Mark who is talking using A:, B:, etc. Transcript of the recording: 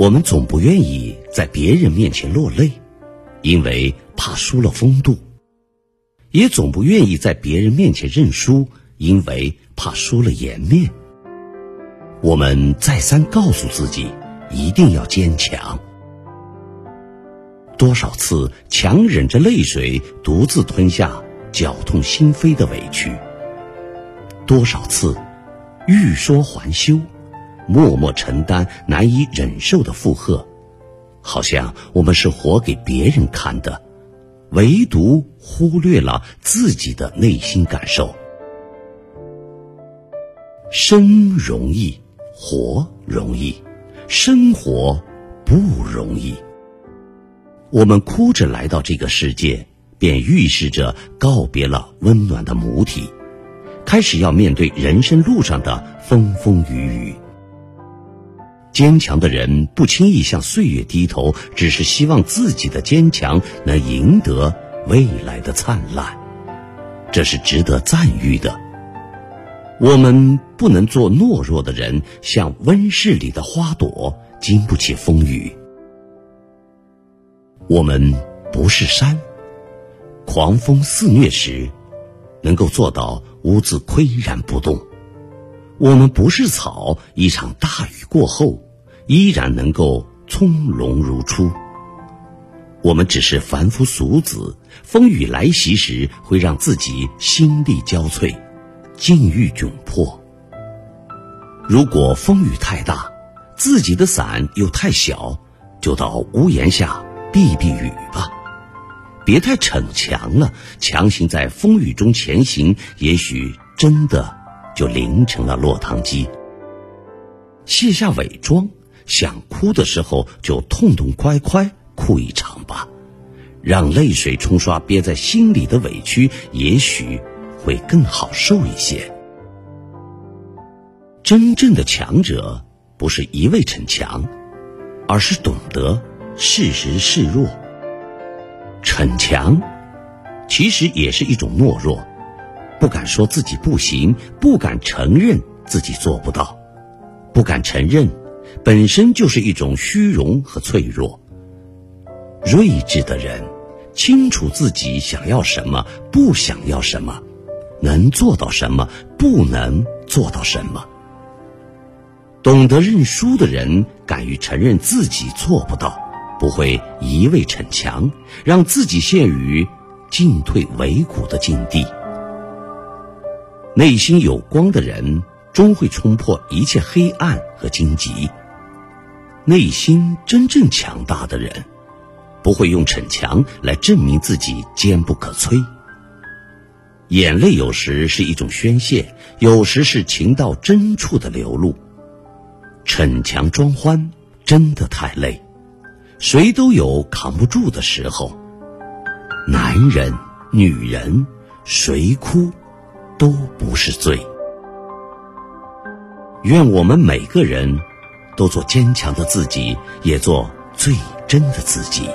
A: 我们总不愿意在别人面前落泪，因为怕输了风度；也总不愿意在别人面前认输，因为怕输了颜面。我们再三告诉自己，一定要坚强。多少次强忍着泪水，独自吞下绞痛心扉的委屈；多少次欲说还休。默默承担难以忍受的负荷，好像我们是活给别人看的，唯独忽略了自己的内心感受。生容易，活容易，生活不容易。我们哭着来到这个世界，便预示着告别了温暖的母体，开始要面对人生路上的风风雨雨。坚强的人不轻易向岁月低头，只是希望自己的坚强能赢得未来的灿烂，这是值得赞誉的。我们不能做懦弱的人，像温室里的花朵，经不起风雨。我们不是山，狂风肆虐时，能够做到兀自岿然不动；我们不是草，一场大雨过后。依然能够从容如初。我们只是凡夫俗子，风雨来袭时会让自己心力交瘁，境遇窘迫。如果风雨太大，自己的伞又太小，就到屋檐下避避雨吧。别太逞强了，强行在风雨中前行，也许真的就淋成了落汤鸡。卸下伪装。想哭的时候就痛痛快快哭一场吧，让泪水冲刷憋在心里的委屈，也许会更好受一些。真正的强者不是一味逞强，而是懂得适时示弱。逞强其实也是一种懦弱，不敢说自己不行，不敢承认自己做不到，不敢承认。本身就是一种虚荣和脆弱。睿智的人清楚自己想要什么，不想要什么，能做到什么，不能做到什么。懂得认输的人，敢于承认自己做不到，不会一味逞强，让自己陷于进退维谷的境地。内心有光的人，终会冲破一切黑暗和荆棘。内心真正强大的人，不会用逞强来证明自己坚不可摧。眼泪有时是一种宣泄，有时是情到真处的流露。逞强装欢真的太累，谁都有扛不住的时候。男人、女人，谁哭都不是罪。愿我们每个人。都做坚强的自己，也做最真的自己。